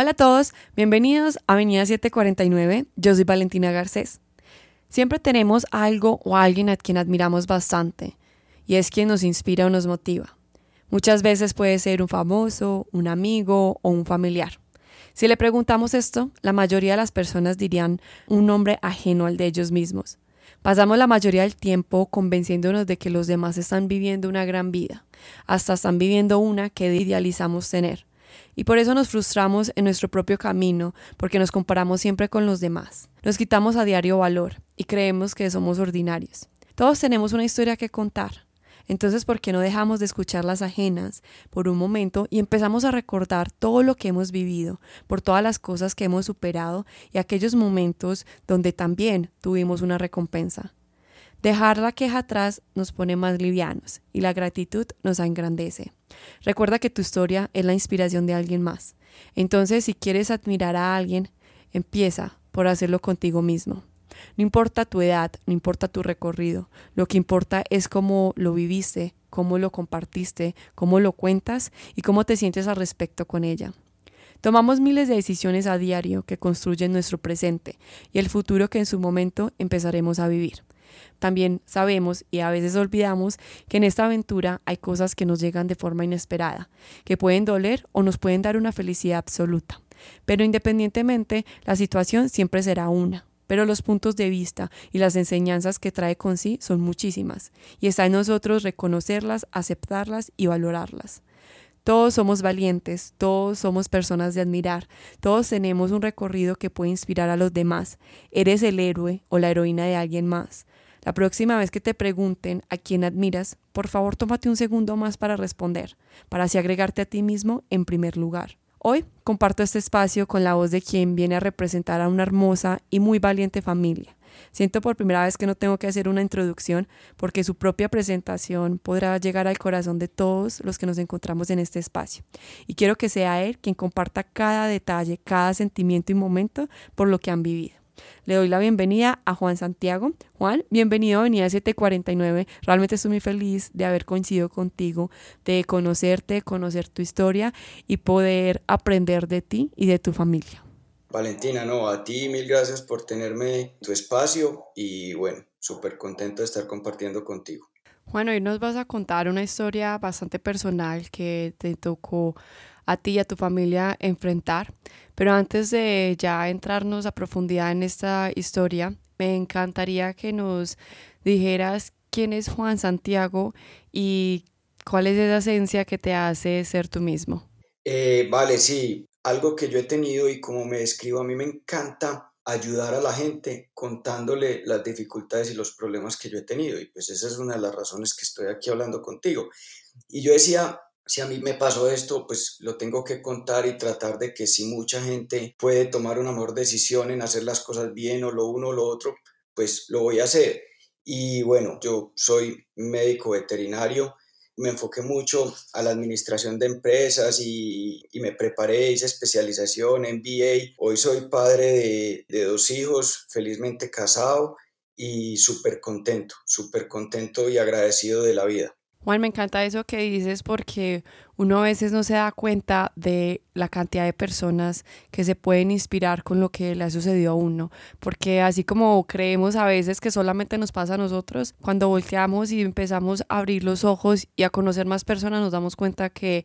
Hola a todos, bienvenidos a Avenida 749. Yo soy Valentina Garcés. Siempre tenemos algo o alguien a quien admiramos bastante y es quien nos inspira o nos motiva. Muchas veces puede ser un famoso, un amigo o un familiar. Si le preguntamos esto, la mayoría de las personas dirían un nombre ajeno al de ellos mismos. Pasamos la mayoría del tiempo convenciéndonos de que los demás están viviendo una gran vida, hasta están viviendo una que idealizamos tener. Y por eso nos frustramos en nuestro propio camino, porque nos comparamos siempre con los demás. Nos quitamos a diario valor y creemos que somos ordinarios. Todos tenemos una historia que contar. Entonces, ¿por qué no dejamos de escuchar las ajenas por un momento y empezamos a recordar todo lo que hemos vivido, por todas las cosas que hemos superado y aquellos momentos donde también tuvimos una recompensa? Dejar la queja atrás nos pone más livianos y la gratitud nos engrandece. Recuerda que tu historia es la inspiración de alguien más. Entonces, si quieres admirar a alguien, empieza por hacerlo contigo mismo. No importa tu edad, no importa tu recorrido, lo que importa es cómo lo viviste, cómo lo compartiste, cómo lo cuentas y cómo te sientes al respecto con ella. Tomamos miles de decisiones a diario que construyen nuestro presente y el futuro que en su momento empezaremos a vivir. También sabemos y a veces olvidamos que en esta aventura hay cosas que nos llegan de forma inesperada, que pueden doler o nos pueden dar una felicidad absoluta. Pero independientemente, la situación siempre será una. Pero los puntos de vista y las enseñanzas que trae con sí son muchísimas, y está en nosotros reconocerlas, aceptarlas y valorarlas. Todos somos valientes, todos somos personas de admirar, todos tenemos un recorrido que puede inspirar a los demás. Eres el héroe o la heroína de alguien más. La próxima vez que te pregunten a quién admiras, por favor tómate un segundo más para responder, para así agregarte a ti mismo en primer lugar. Hoy comparto este espacio con la voz de quien viene a representar a una hermosa y muy valiente familia. Siento por primera vez que no tengo que hacer una introducción porque su propia presentación podrá llegar al corazón de todos los que nos encontramos en este espacio. Y quiero que sea él quien comparta cada detalle, cada sentimiento y momento por lo que han vivido. Le doy la bienvenida a Juan Santiago. Juan, bienvenido a Avenida 749. Realmente estoy muy feliz de haber coincidido contigo, de conocerte, conocer tu historia y poder aprender de ti y de tu familia. Valentina, no, a ti mil gracias por tenerme en tu espacio y bueno, súper contento de estar compartiendo contigo. Juan, hoy nos vas a contar una historia bastante personal que te tocó a ti y a tu familia enfrentar. Pero antes de ya entrarnos a profundidad en esta historia, me encantaría que nos dijeras quién es Juan Santiago y cuál es esa esencia que te hace ser tú mismo. Eh, vale, sí, algo que yo he tenido y como me describo, a mí me encanta ayudar a la gente contándole las dificultades y los problemas que yo he tenido. Y pues esa es una de las razones que estoy aquí hablando contigo. Y yo decía, si a mí me pasó esto, pues lo tengo que contar y tratar de que si mucha gente puede tomar una mejor decisión en hacer las cosas bien o lo uno o lo otro, pues lo voy a hacer. Y bueno, yo soy médico veterinario, me enfoqué mucho a la administración de empresas y, me preparé, hice especialización, en MBA. Hoy soy padre de, de dos hijos, felizmente casado y súper contento, súper contento y agradecido de la vida. Juan, me encanta eso que dices porque uno a veces no se da cuenta de la cantidad de personas que se pueden inspirar con lo que le ha sucedido a uno, porque así como creemos a veces que solamente nos pasa a nosotros, cuando volteamos y empezamos a abrir los ojos y a conocer más personas nos damos cuenta que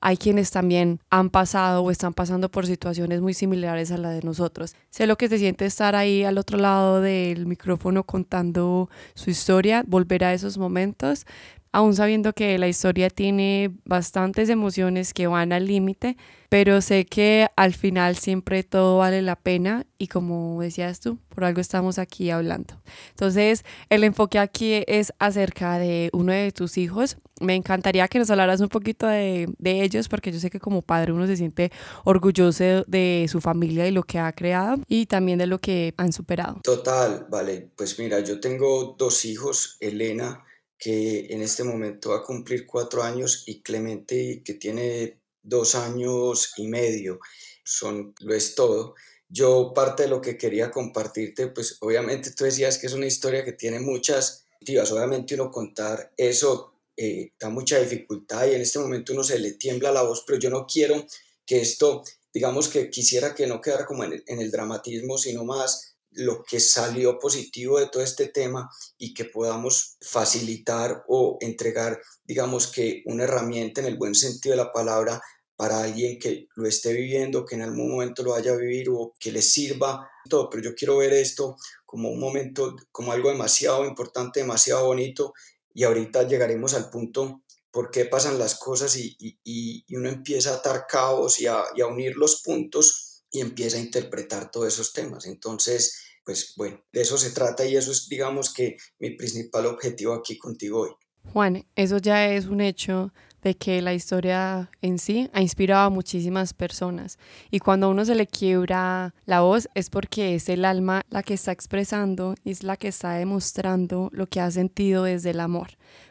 hay quienes también han pasado o están pasando por situaciones muy similares a la de nosotros. Sé lo que se siente estar ahí al otro lado del micrófono contando su historia, volver a esos momentos, aún sabiendo que la historia tiene bastantes emociones que van al límite, pero sé que al final siempre todo vale la pena y como decías tú, por algo estamos aquí hablando. Entonces, el enfoque aquí es acerca de uno de tus hijos. Me encantaría que nos hablaras un poquito de, de ellos porque yo sé que como padre uno se siente orgulloso de su familia y lo que ha creado y también de lo que han superado. Total, vale. Pues mira, yo tengo dos hijos, Elena que en este momento va a cumplir cuatro años, y Clemente, que tiene dos años y medio. Son, lo es todo. Yo parte de lo que quería compartirte, pues obviamente tú decías que es una historia que tiene muchas activas. Obviamente uno contar eso eh, da mucha dificultad y en este momento uno se le tiembla la voz, pero yo no quiero que esto digamos que quisiera que no quedara como en el, dramatismo, sino más lo que salió positivo de todo este tema y que podamos facilitar o entregar, digamos que una herramienta en el buen sentido de la palabra para alguien que lo esté viviendo, que en algún momento lo vaya a vivir o que le sirva todo, pero yo quiero ver esto como un momento, como algo demasiado importante, demasiado bonito y ahorita llegaremos al punto por qué pasan las cosas y, uno empieza a atar cabos y a, unir los puntos y empieza a interpretar todos esos temas. Entonces, pues bueno, de eso se trata y eso es, digamos que, mi principal objetivo aquí contigo hoy. Juan, eso ya es un hecho de que la historia en sí ha inspirado a muchísimas personas. Y cuando a uno se le quiebra la voz es porque es el alma la que está expresando y es la que está demostrando lo que ha sentido desde el amor.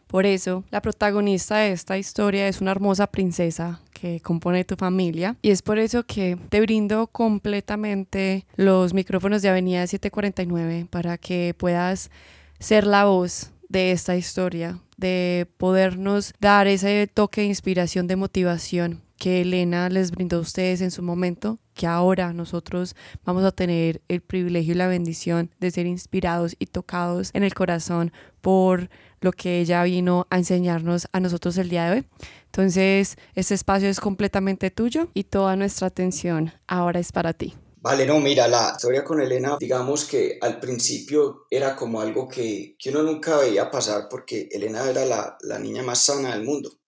Por eso, la protagonista de esta historia es una hermosa princesa que compone tu familia. Y es por eso que te brindo completamente los micrófonos de Avenida 749 para que puedas ser la voz de esta historia, de podernos dar ese toque de inspiración, de motivación que Elena les brindó a ustedes en su momento, que ahora nosotros vamos a tener el privilegio y la bendición de ser inspirados y tocados en el corazón por lo que ella vino a enseñarnos a nosotros el día de hoy. Entonces, este espacio es completamente tuyo y toda nuestra atención ahora es para ti. Vale, no, mira, la historia con Elena, digamos que al principio era como algo que, que uno nunca veía pasar porque Elena era la, la niña más sana del mundo.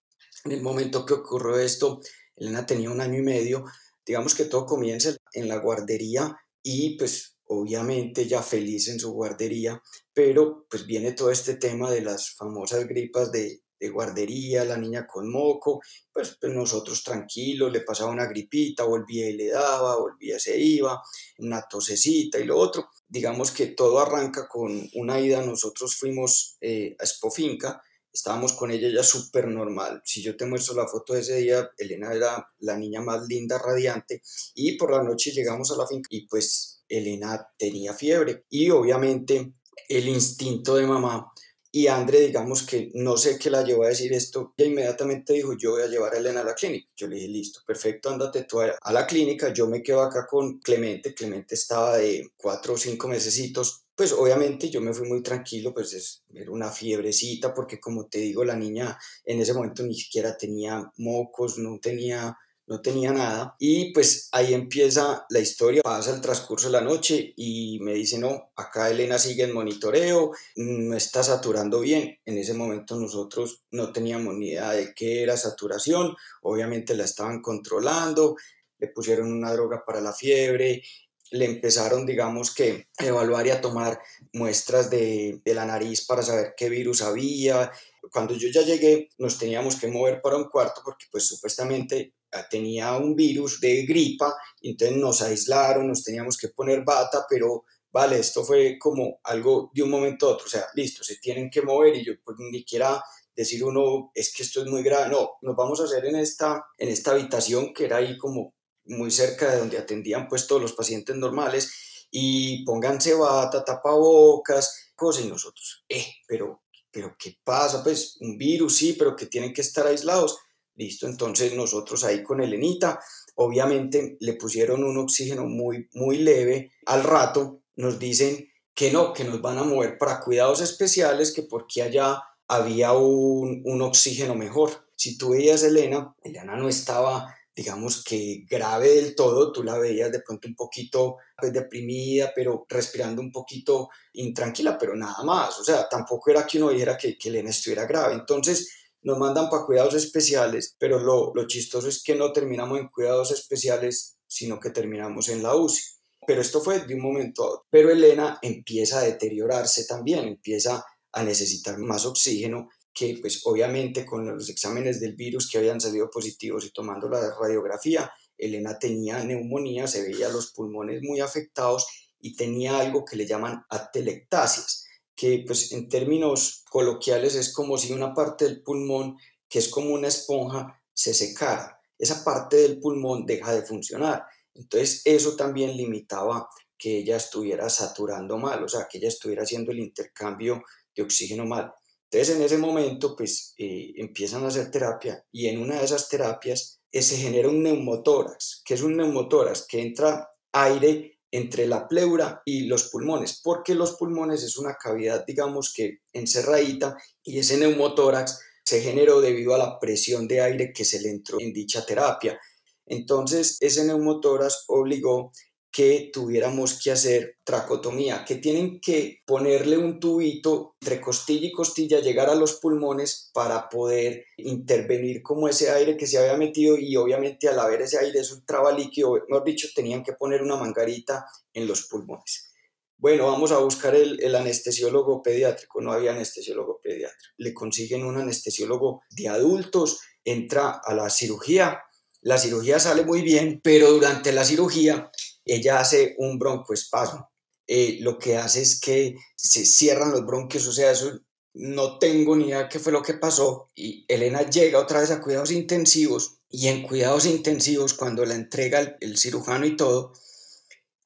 En el momento que ocurrió esto, Elena tenía un año y medio, digamos que todo comienza en la guardería y pues obviamente ya feliz en su guardería, pero pues viene todo este tema de las famosas gripas de, de guardería, la niña con moco, pues, pues, nosotros tranquilos, le pasaba una gripita, volvía y le daba, volvía y se iba, una tosecita y lo otro. Digamos que todo arranca con una ida, nosotros fuimos eh, a Espofinca, estábamos con ella ya súper normal. Si yo te muestro la foto de ese día, Elena era la niña más linda, radiante, y por la noche llegamos a la finca y pues Elena tenía fiebre y obviamente el instinto de mamá y André, digamos que no sé qué la llevó a decir esto, y inmediatamente dijo, yo voy a llevar a Elena a la clínica. Yo le dije, listo, perfecto, ándate tú a la clínica, yo me quedo acá con Clemente, Clemente estaba de cuatro o cinco mesecitos, pues obviamente yo me fui muy tranquilo, pues es, era una fiebrecita, porque como te digo, la niña en ese momento ni siquiera tenía mocos, no tenía no tenía nada. Y pues ahí empieza la historia, pasa el transcurso de la noche y me dice, no, acá Elena sigue en monitoreo, no está saturando bien. En ese momento nosotros no teníamos ni idea de qué era saturación, obviamente la estaban controlando, le pusieron una droga para la fiebre, le empezaron, digamos que, a evaluar y a tomar muestras de, de la nariz para saber qué virus había. Cuando yo ya llegué, nos teníamos que mover para un cuarto porque pues supuestamente tenía un virus de gripa, entonces nos aislaron, nos teníamos que poner bata, pero vale, esto fue como algo de un momento a otro, o sea, listo, se tienen que mover y yo pues ni siquiera decir uno, es que esto es muy grave, no, nos vamos a hacer en esta, en esta habitación que era ahí como muy cerca de donde atendían pues todos los pacientes normales y pónganse bata, tapabocas, cosas y nosotros, eh, pero, pero ¿qué pasa? Pues un virus, sí, pero que tienen que estar aislados Listo, entonces nosotros ahí con Elenita, obviamente le pusieron un oxígeno muy, muy leve. Al rato nos dicen que no, que nos van a mover para cuidados especiales, que porque allá había un, un oxígeno mejor. Si tú veías Elena, Elena no estaba, digamos que grave del todo, tú la veías de pronto un poquito pues, deprimida, pero respirando un poquito intranquila, pero nada más. O sea, tampoco era que uno dijera que, que Elena estuviera grave. Entonces, nos mandan para cuidados especiales, pero lo, lo chistoso es que no terminamos en cuidados especiales, sino que terminamos en la UCI. Pero esto fue de un momento a otro. Pero Elena empieza a deteriorarse también, empieza a necesitar más oxígeno, que pues obviamente con los exámenes del virus que habían salido positivos y tomando la radiografía, Elena tenía neumonía, se veía los pulmones muy afectados y tenía algo que le llaman atelectasias que pues en términos coloquiales es como si una parte del pulmón, que es como una esponja, se secara. Esa parte del pulmón deja de funcionar. Entonces eso también limitaba que ella estuviera saturando mal, o sea, que ella estuviera haciendo el intercambio de oxígeno mal. Entonces en ese momento pues eh, empiezan a hacer terapia y en una de esas terapias eh, se genera un neumotórax. que es un neumotórax? Que entra aire entre la pleura y los pulmones, porque los pulmones es una cavidad, digamos que encerradita, y ese neumotórax se generó debido a la presión de aire que se le entró en dicha terapia. Entonces, ese neumotórax obligó que tuviéramos que hacer tracotomía, que tienen que ponerle un tubito entre costilla y costilla, llegar a los pulmones para poder intervenir como ese aire que se había metido y obviamente al haber ese aire es un traba líquido, mejor dicho, tenían que poner una mangarita en los pulmones. Bueno, vamos a buscar el anestesiólogo pediátrico, no había anestesiólogo pediátrico, le consiguen un anestesiólogo de adultos, entra a la cirugía, la cirugía sale muy bien, pero durante la cirugía ella hace un broncoespasmo. Eh, lo que hace es que se cierran los bronquios, o sea, eso no tengo ni idea qué fue lo que pasó. Y Elena llega otra vez a cuidados intensivos y en cuidados intensivos, cuando la entrega el, cirujano y todo,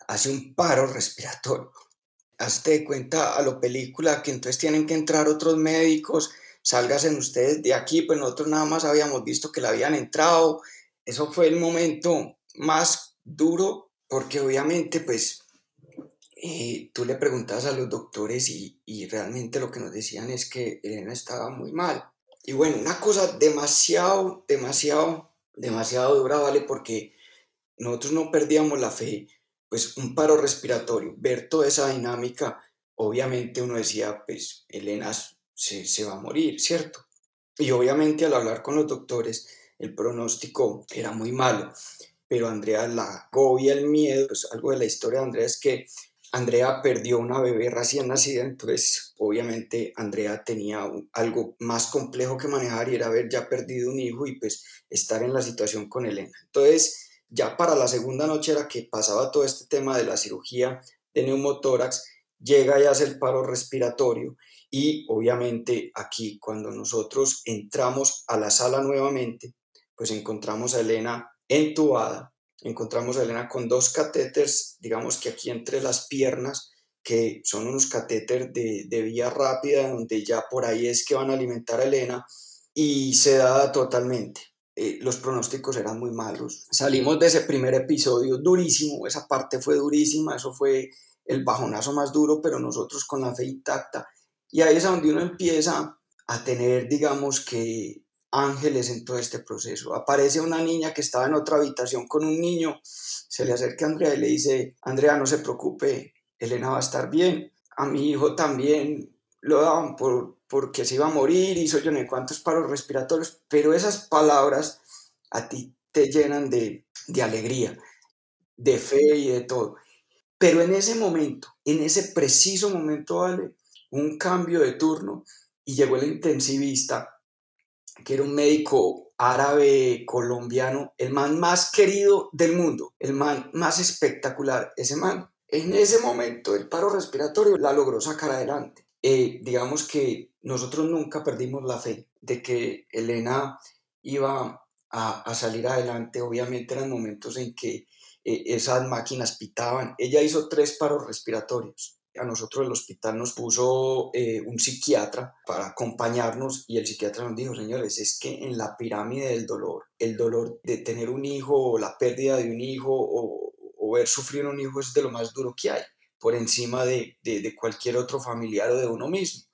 hace un paro respiratorio. Hazte de cuenta a lo película que entonces tienen que entrar otros médicos, sálgasen ustedes de aquí, pues nosotros nada más habíamos visto que la habían entrado. Eso fue el momento más duro porque obviamente pues eh, tú le preguntabas a los doctores y, y, realmente lo que nos decían es que Elena estaba muy mal. Y bueno, una cosa demasiado, demasiado, demasiado dura, ¿vale? Porque nosotros no perdíamos la fe, pues un paro respiratorio, ver toda esa dinámica, obviamente uno decía, pues Elena se, se va a morir, ¿cierto? Y obviamente al hablar con los doctores, el pronóstico era muy malo pero Andrea la agobia el miedo. Pues algo de la historia de Andrea es que Andrea perdió una bebé recién nacida, entonces obviamente Andrea tenía algo más complejo que manejar y era haber ya perdido un hijo y pues estar en la situación con Elena. Entonces ya para la segunda noche era que pasaba todo este tema de la cirugía de neumotórax, llega y hace el paro respiratorio y obviamente aquí cuando nosotros entramos a la sala nuevamente, pues encontramos a Elena entubada. Encontramos a Elena con dos catéteres, digamos que aquí entre las piernas, que son unos catéteres de, vía rápida, donde ya por ahí es que van a alimentar a Elena, y se da totalmente. Eh, los pronósticos eran muy malos. Salimos de ese primer episodio durísimo, esa parte fue durísima, eso fue el bajonazo más duro, pero nosotros con la fe intacta. Y ahí es donde uno empieza a tener, digamos que, ángeles en todo este proceso. Aparece una niña que estaba en otra habitación con un niño, se le acerca a Andrea y le dice, Andrea, no se preocupe, Elena va a estar bien. A mi hijo también lo daban por, porque se iba a morir, hizo yo no cuántos paros respiratorios, pero esas palabras a ti te llenan de, de alegría, de fe y de todo. Pero en ese momento, en ese preciso momento, vale, un cambio de turno y llegó el intensivista que era un médico árabe colombiano, el man más querido del mundo, el man más espectacular. Ese man, en ese momento, el paro respiratorio la logró sacar adelante. Eh, digamos que nosotros nunca perdimos la fe de que Elena iba a, a salir adelante. Obviamente eran momentos en que eh, esas máquinas pitaban. Ella hizo tres paros respiratorios a nosotros el hospital nos puso eh, un psiquiatra para acompañarnos y el psiquiatra nos dijo, señores, es que en la pirámide del dolor, el dolor de tener un hijo o la pérdida de un hijo o, ver sufrir un hijo es de lo más duro que hay, por encima de, de, de cualquier otro familiar o de uno mismo.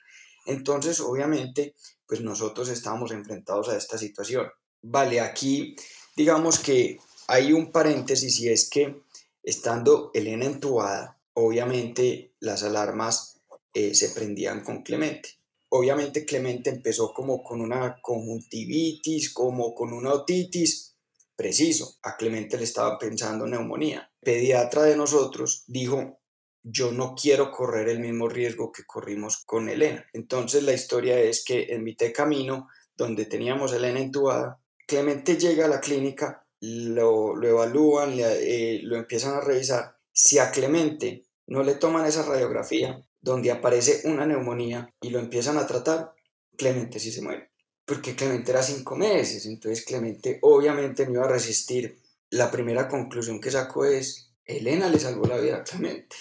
Entonces, obviamente, pues nosotros estábamos enfrentados a esta situación. Vale, aquí digamos que hay un paréntesis y es que estando Elena entubada, obviamente las alarmas eh, se prendían con Clemente. Obviamente Clemente empezó como con una conjuntivitis, como con una otitis, preciso, a Clemente le estaba pensando neumonía. El pediatra de nosotros dijo, yo no quiero correr el mismo riesgo que corrimos con Elena. Entonces la historia es que en mitad de camino, donde teníamos a Elena entubada, Clemente llega a la clínica, lo, lo evalúan, eh, lo empiezan a revisar. Si a Clemente no le toman esa radiografía donde aparece una neumonía y lo empiezan a tratar, Clemente sí se muere. Porque Clemente era cinco meses, entonces Clemente obviamente no iba a resistir. La primera conclusión que sacó es, Elena le salvó la vida a Clemente.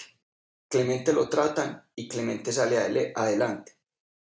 Clemente lo tratan y Clemente sale adelante.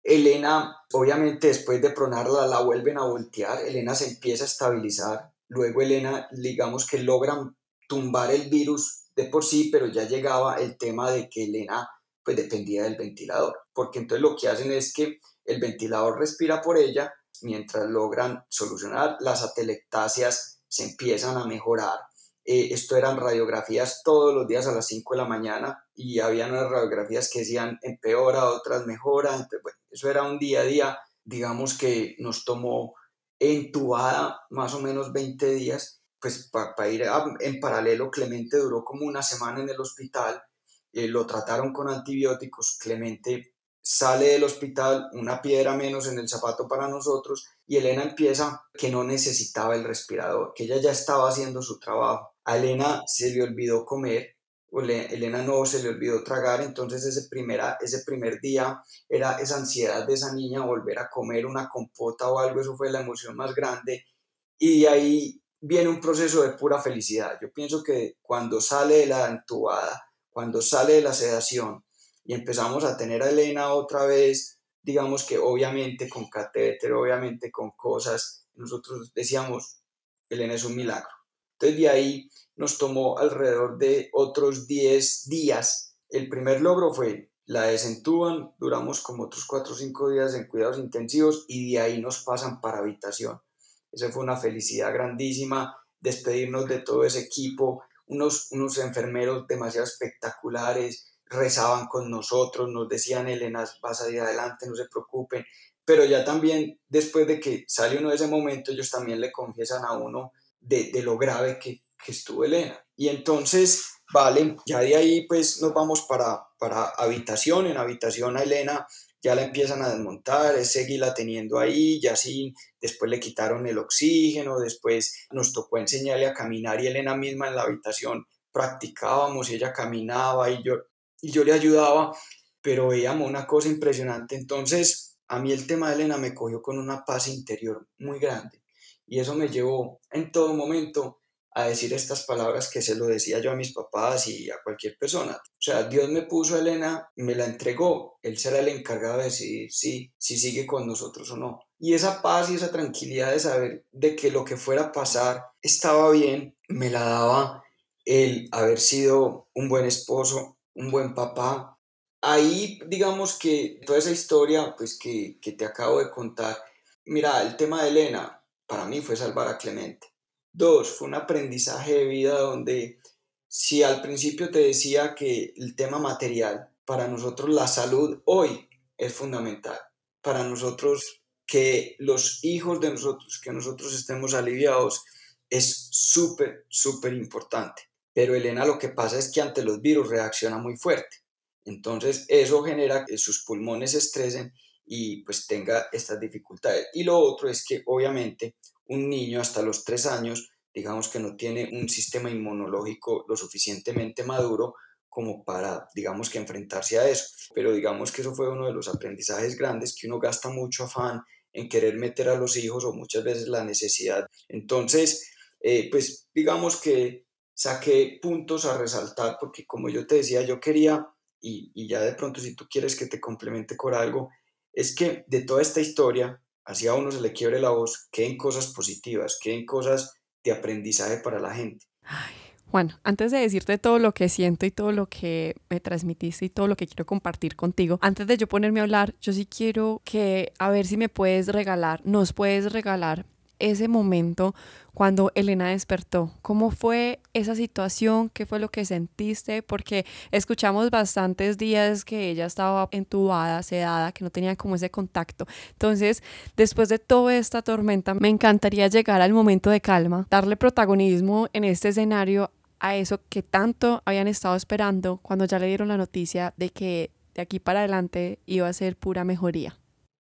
Elena, obviamente después de pronarla, la vuelven a voltear, Elena se empieza a estabilizar, luego Elena, digamos que logran tumbar el virus de por sí, pero ya llegaba el tema de que Elena pues dependía del ventilador, porque entonces lo que hacen es que el ventilador respira por ella, mientras logran solucionar las atelectasias se empiezan a mejorar. Eh, esto eran radiografías todos los días a las 5 de la mañana y había unas radiografías que decían empeora, otras mejora. Entonces, bueno, eso era un día a día, digamos que nos tomó entubada más o menos 20 días, pues para ir en paralelo. Clemente duró como una semana en el hospital, eh, lo trataron con antibióticos, Clemente sale del hospital, una piedra menos en el zapato para nosotros, y Elena empieza que no necesitaba el respirador, que ella ya estaba haciendo su trabajo. A Elena se le olvidó comer, o Elena no se le olvidó tragar, entonces ese, primera, ese primer día era esa ansiedad de esa niña volver a comer una compota o algo, eso fue la emoción más grande, y ahí viene un proceso de pura felicidad. Yo pienso que cuando sale de la entubada, cuando sale de la sedación, y empezamos a tener a Elena otra vez, digamos que obviamente con catéter, obviamente con cosas, nosotros decíamos, Elena es un milagro. Entonces de ahí nos tomó alrededor de otros 10 días. El primer logro fue la desentuban, duramos como otros 4 o 5 días en cuidados intensivos y de ahí nos pasan para habitación. Esa fue una felicidad grandísima, despedirnos de todo ese equipo, unos, unos enfermeros demasiado espectaculares, rezaban con nosotros, nos decían, Elena, vas a ir adelante, no se preocupen, pero ya también después de que sale uno de ese momento, ellos también le confiesan a uno de, lo grave que, estuvo Elena. Y entonces, vale, ya de ahí pues nos vamos para, para habitación, en habitación a Elena ya la empiezan a desmontar, es seguirla teniendo ahí, ya sí, después le quitaron el oxígeno, después nos tocó enseñarle a caminar y Elena misma en la habitación practicábamos y ella caminaba y yo y yo le ayudaba, pero veíamos una cosa impresionante. Entonces, a mí el tema de Elena me cogió con una paz interior muy grande y eso me llevó en todo momento a decir estas palabras que se lo decía yo a mis papás y a cualquier persona. O sea, Dios me puso a Elena, me la entregó, Él será el encargado de decidir si, si sigue con nosotros o no. Y esa paz y esa tranquilidad de saber de que lo que fuera a pasar estaba bien, me la daba el haber sido un buen esposo, un buen papá. Ahí, digamos que toda esa historia pues, que, que te acabo de contar, mira, el tema de Elena para mí fue salvar a Clemente. Dos, fue un aprendizaje de vida donde si al principio te decía que el tema material, para nosotros la salud hoy es fundamental. Para nosotros que los hijos de nosotros, que nosotros estemos aliviados, es súper, súper importante. Pero Elena lo que pasa es que ante los virus reacciona muy fuerte. Entonces eso genera que sus pulmones se estresen y pues tenga estas dificultades. Y lo otro es que obviamente un niño hasta los tres años, digamos que no tiene un sistema inmunológico lo suficientemente maduro como para, digamos que enfrentarse a eso. Pero digamos que eso fue uno de los aprendizajes grandes, que uno gasta mucho afán en querer meter a los hijos o muchas veces la necesidad. Entonces, eh, pues digamos que saqué puntos a resaltar porque como yo te decía, yo quería, y, ya de pronto si tú quieres que te complemente con algo, es que de toda esta historia, así a uno se le quiebre la voz, queden cosas positivas, queden cosas de aprendizaje para la gente. Ay, Juan, antes de decirte todo lo que siento y todo lo que me transmitiste y todo lo que quiero compartir contigo, antes de yo ponerme a hablar, yo sí quiero que a ver si me puedes regalar, nos puedes regalar ese momento cuando Elena despertó? ¿Cómo fue esa situación? ¿Qué fue lo que sentiste? Porque escuchamos bastantes días que ella estaba entubada, sedada, que no tenía como ese contacto. Entonces, después de toda esta tormenta, me encantaría llegar al momento de calma, darle protagonismo en este escenario a eso que tanto habían estado esperando cuando ya le dieron la noticia de que de aquí para adelante iba a ser pura mejoría.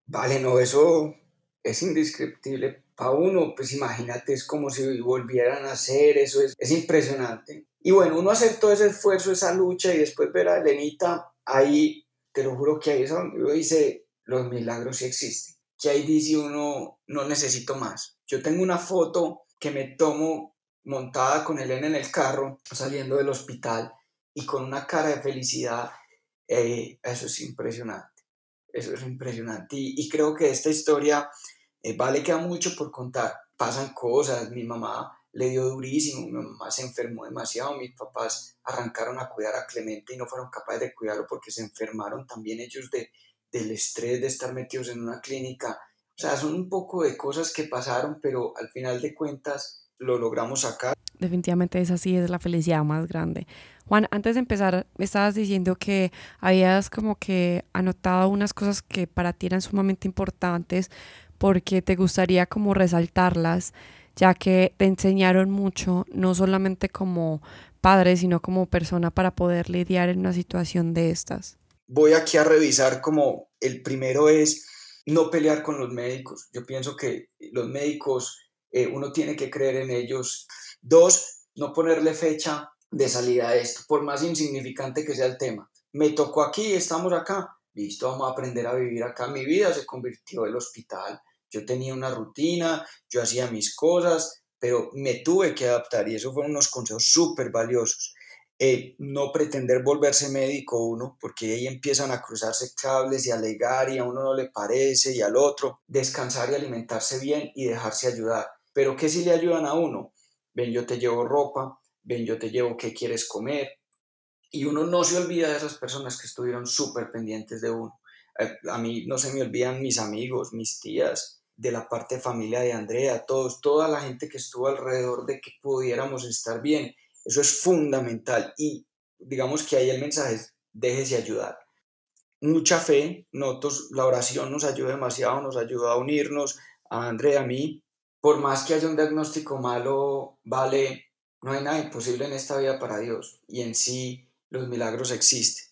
Vale, no, eso es indescriptible a uno, pues imagínate, es como si volvieran a hacer, eso es, es impresionante. Y bueno, uno hacer todo ese esfuerzo, esa lucha y después ver a Elenita, ahí, te lo juro que ahí es donde uno dice, los milagros sí existen, que ahí dice uno, no necesito más. Yo tengo una foto que me tomo montada con Elena en el carro, saliendo del hospital, y con una cara de felicidad, eh, eso es impresionante. eso es impresionante. Y, creo que esta historia eh, vale queda mucho por contar. Pasan cosas, mi mamá le dio durísimo, mi mamá se enfermó demasiado, mis papás arrancaron a cuidar a Clemente y no fueron capaces de cuidarlo porque se enfermaron también ellos de, del estrés de estar metidos en una clínica. O sea, son un poco de cosas que pasaron, pero al final de cuentas lo logramos sacar. Definitivamente esa sí es la felicidad más grande. Juan, antes de empezar, me estabas diciendo que habías como que anotado unas cosas que para ti eran sumamente importantes porque te gustaría como resaltarlas, ya que te enseñaron mucho, no solamente como padre, sino como persona para poder lidiar en una situación de estas. Voy aquí a revisar como el primero es no pelear con los médicos. Yo pienso que los médicos, eh, uno tiene que creer en ellos. Dos, no ponerle fecha de salida a esto, por más insignificante que sea el tema. Me tocó aquí, estamos acá, listo, vamos a aprender a vivir acá. Mi vida se convirtió en el hospital. Yo tenía una rutina, yo hacía mis cosas, pero me tuve que adaptar y eso fueron unos consejos súper valiosos. Eh, no pretender volverse médico uno, porque ahí empiezan a cruzarse cables y alegar y a uno no le parece y al otro. Descansar y alimentarse bien y dejarse ayudar. Pero ¿qué si le ayudan a uno? Ven, yo te llevo ropa, ven, yo te llevo qué quieres comer. Y uno no se olvida de esas personas que estuvieron súper pendientes de uno. Eh, a mí no se me olvidan mis amigos, mis tías, de la parte de familia de Andrea, todos, toda la gente que estuvo alrededor de que pudiéramos estar bien. Eso es fundamental y digamos que ahí el mensaje es déjese ayudar. Mucha fe, nosotros, la oración nos ayuda demasiado, nos ayuda a unirnos, a Andrea, a mí. Por más que haya un diagnóstico malo, vale, no hay nada imposible en esta vida para Dios y en sí los milagros existen.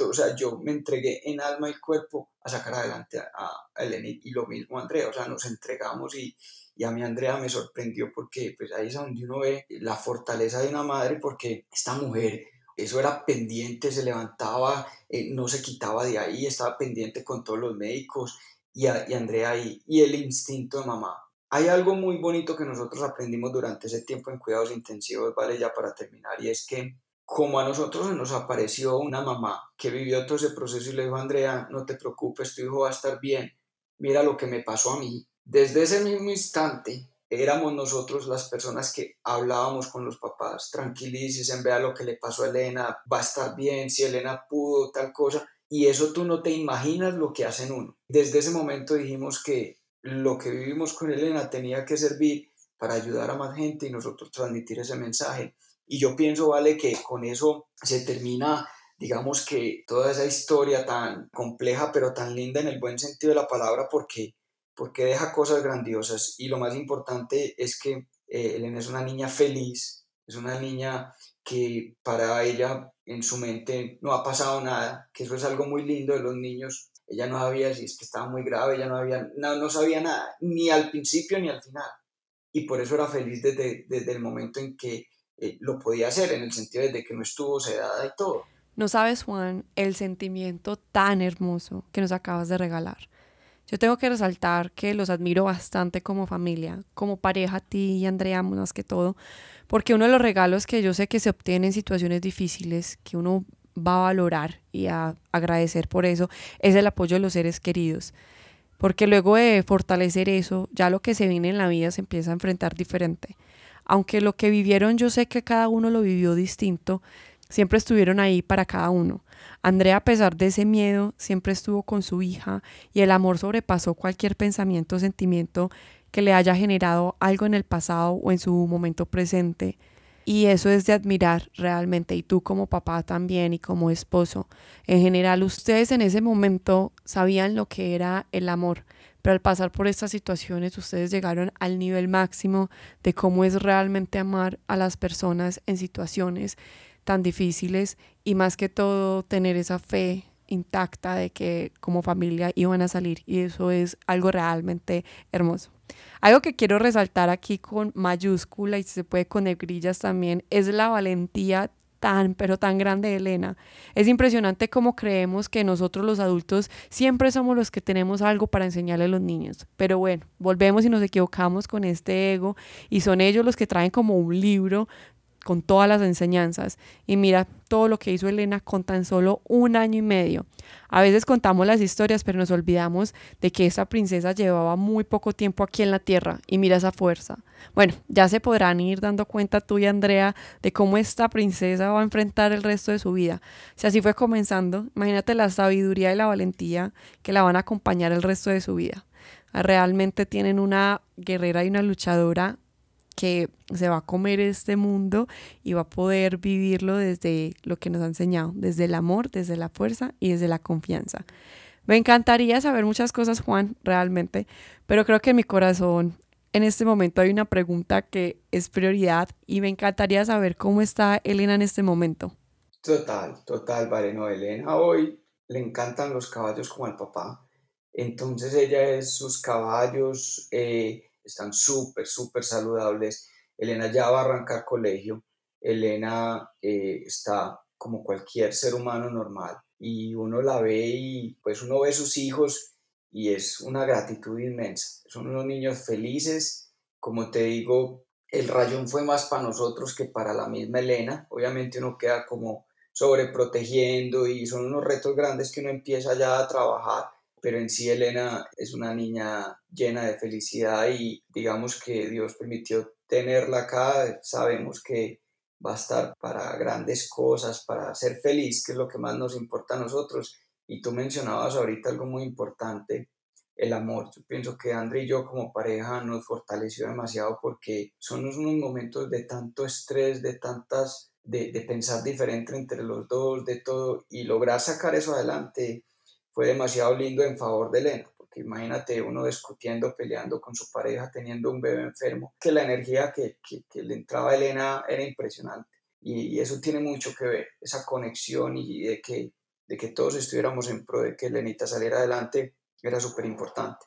O sea, yo me entregué en alma y cuerpo a sacar adelante a, a Eleni y lo mismo a Andrea, o sea, nos entregamos y, y a mí Andrea me sorprendió porque pues ahí es donde uno ve la fortaleza de una madre porque esta mujer, eso era pendiente, se levantaba, eh, no se quitaba de ahí, estaba pendiente con todos los médicos y, y Andrea ahí, y el instinto de mamá. Hay algo muy bonito que nosotros aprendimos durante ese tiempo en cuidados intensivos, vale, ya para terminar, y es que como a nosotros nos apareció una mamá que vivió todo ese proceso y le dijo, Andrea, no te preocupes, tu hijo va a estar bien, mira lo que me pasó a mí, desde ese mismo instante éramos nosotros las personas que hablábamos con los papás, tranquilícese, vea lo que le pasó a Elena, va a estar bien, si Elena pudo, tal cosa, y eso tú no te imaginas lo que hacen uno. Desde ese momento dijimos que lo que vivimos con Elena tenía que servir para ayudar a más gente y nosotros transmitir ese mensaje. Y yo pienso, vale, que con eso se termina, digamos que toda esa historia tan compleja, pero tan linda en el buen sentido de la palabra, porque porque deja cosas grandiosas y lo más importante es que eh, Elena es una niña feliz, es una niña que para ella en su mente no ha pasado nada, que eso es algo muy lindo de los niños. Ella no sabía si es que estaba muy grave, ella no, había, no, no sabía nada, ni al principio ni al final. Y por eso era feliz desde, desde el momento en que eh, lo podía hacer, en el sentido de que no estuvo sedada y todo. No sabes, Juan, el sentimiento tan hermoso que nos acabas de regalar. Yo tengo que resaltar que los admiro bastante como familia, como pareja, a ti y Andrea más que todo, porque uno de los regalos que yo sé que se obtienen en situaciones difíciles, que uno va a valorar y a agradecer por eso, es el apoyo de los seres queridos. Porque luego de fortalecer eso, ya lo que se viene en la vida se empieza a enfrentar diferente. Aunque lo que vivieron yo sé que cada uno lo vivió distinto, siempre estuvieron ahí para cada uno. Andrea, a pesar de ese miedo, siempre estuvo con su hija y el amor sobrepasó cualquier pensamiento o sentimiento que le haya generado algo en el pasado o en su momento presente. Y eso es de admirar realmente. Y tú como papá también y como esposo. En general, ustedes en ese momento sabían lo que era el amor. Pero al pasar por estas situaciones, ustedes llegaron al nivel máximo de cómo es realmente amar a las personas en situaciones tan difíciles y más que todo tener esa fe intacta de que como familia iban a salir y eso es algo realmente hermoso. Algo que quiero resaltar aquí con mayúscula y si se puede con negrillas también es la valentía pero tan grande de Elena. Es impresionante cómo creemos que nosotros los adultos siempre somos los que tenemos algo para enseñarle a los niños. Pero bueno, volvemos y nos equivocamos con este ego y son ellos los que traen como un libro con todas las enseñanzas. Y mira todo lo que hizo Elena con tan solo un año y medio. A veces contamos las historias, pero nos olvidamos de que esa princesa llevaba muy poco tiempo aquí en la Tierra. Y mira esa fuerza. Bueno, ya se podrán ir dando cuenta tú y Andrea de cómo esta princesa va a enfrentar el resto de su vida. Si así fue comenzando, imagínate la sabiduría y la valentía que la van a acompañar el resto de su vida. Realmente tienen una guerrera y una luchadora que se va a comer este mundo y va a poder vivirlo desde lo que nos ha enseñado, desde el amor, desde la fuerza y desde la confianza. Me encantaría saber muchas cosas, Juan, realmente, pero creo que en mi corazón en este momento hay una pregunta que es prioridad y me encantaría saber cómo está Elena en este momento. Total, total, vale, no, Elena hoy le encantan los caballos como al papá. Entonces ella es sus caballos, eh, están súper, súper saludables. Elena ya va a arrancar colegio. Elena eh, está como cualquier ser humano normal y uno la ve y pues uno ve sus hijos y es una gratitud inmensa. Son unos niños felices. Como te digo, el rayón fue más para nosotros que para la misma Elena. Obviamente uno queda como sobreprotegiendo y son unos retos grandes que uno empieza ya a trabajar pero en sí Elena es una niña llena de felicidad y digamos que Dios permitió tenerla acá, sabemos que va a estar para grandes cosas, para ser feliz, que es lo que más nos importa a nosotros. Y tú mencionabas ahorita algo muy importante, el amor. Yo pienso que André y yo como pareja nos fortaleció demasiado porque son unos momentos de tanto estrés, de tantas, de, de pensar diferente entre los dos, de todo, y lograr sacar eso adelante fue demasiado lindo en favor de Elena, porque imagínate uno discutiendo, peleando con su pareja, teniendo un bebé enfermo, que la energía que, que, le entraba a Elena era impresionante. Y, eso tiene mucho que ver, esa conexión y de que, de que todos estuviéramos en pro de que Elenita saliera adelante era súper importante.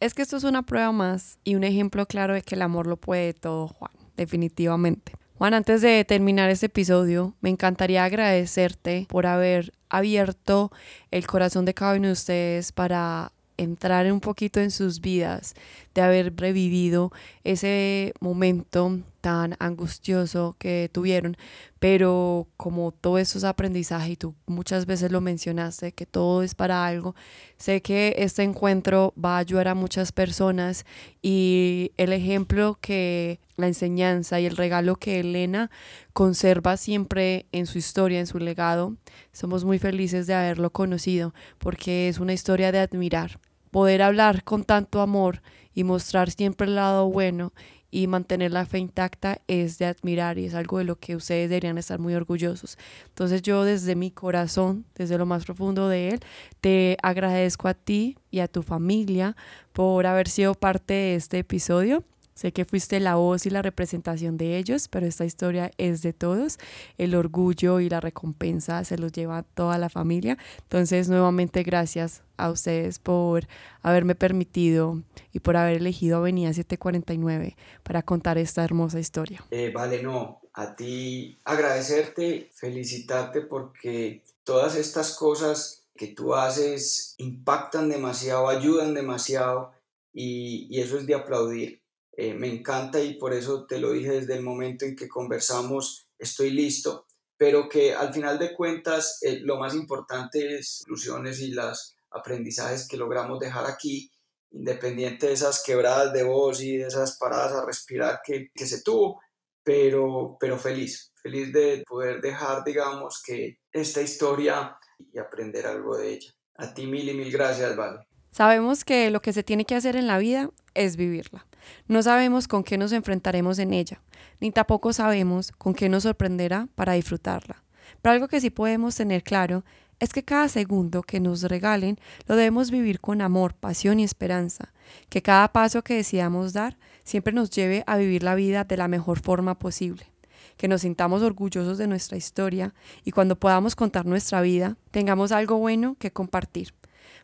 Es que esto es una prueba más y un ejemplo claro de que el amor lo puede todo, Juan, definitivamente. Juan, antes de terminar este episodio, me encantaría agradecerte por haber abierto el corazón de cada uno de ustedes para entrar un poquito en sus vidas, de haber revivido ese momento tan angustioso que tuvieron, pero como todo eso es aprendizaje y tú muchas veces lo mencionaste, que todo es para algo, sé que este encuentro va a ayudar a muchas personas y el ejemplo que la enseñanza y el regalo que Elena conserva siempre en su historia, en su legado, somos muy felices de haberlo conocido porque es una historia de admirar. Poder hablar con tanto amor y mostrar siempre el lado bueno y mantener la fe intacta es de admirar y es algo de lo que ustedes deberían estar muy orgullosos. Entonces yo desde mi corazón, desde lo más profundo de él, te agradezco a ti y a tu familia por haber sido parte de este episodio Sé que fuiste la voz y la representación de ellos, pero esta historia es de todos. El orgullo y la recompensa se los lleva toda la familia. Entonces, nuevamente, gracias a ustedes por haberme permitido y por haber elegido Avenida 749 para contar esta hermosa historia. Eh, vale, no, a ti agradecerte, felicitarte porque todas estas cosas que tú haces impactan demasiado, ayudan demasiado y, y eso es de aplaudir eh, me encanta y por eso te lo dije desde el momento en que conversamos, estoy listo, pero que al final de cuentas eh, lo más importante es ilusiones y los aprendizajes que logramos dejar aquí, independiente de esas quebradas de voz y de esas paradas a respirar que, que se tuvo, pero, pero feliz, feliz de poder dejar, digamos, que esta historia y aprender algo de ella. A ti mil y mil gracias, Vale. Sabemos que lo que se tiene que hacer en la vida es vivirla. No sabemos con qué nos enfrentaremos en ella, ni tampoco sabemos con qué nos sorprenderá para disfrutarla. Pero algo que sí podemos tener claro es que cada segundo que nos regalen lo debemos vivir con amor, pasión y esperanza, que cada paso que decidamos dar siempre nos lleve a vivir la vida de la mejor forma posible, que nos sintamos orgullosos de nuestra historia y cuando podamos contar nuestra vida tengamos algo bueno que compartir,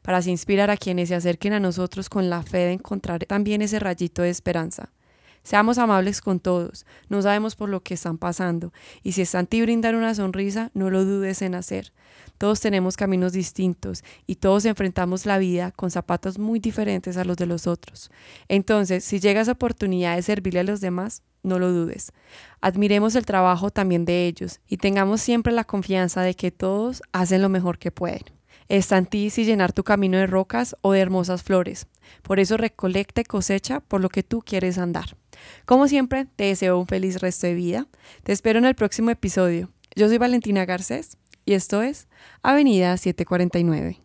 para así inspirar a quienes se acerquen a nosotros con la fe de encontrar también ese rayito de esperanza. Seamos amables con todos, no sabemos por lo que están pasando, y si están ti brindar una sonrisa, no lo dudes en hacer. Todos tenemos caminos distintos y todos enfrentamos la vida con zapatos muy diferentes a los de los otros. Entonces, si llegas a oportunidad de servirle a los demás, no lo dudes. Admiremos el trabajo también de ellos y tengamos siempre la confianza de que todos hacen lo mejor que pueden. Está en ti si llenar tu camino de rocas o de hermosas flores. Por eso recolecta y cosecha por lo que tú quieres andar. Como siempre, te deseo un feliz resto de vida. Te espero en el próximo episodio. Yo soy Valentina Garcés y esto es Avenida 749.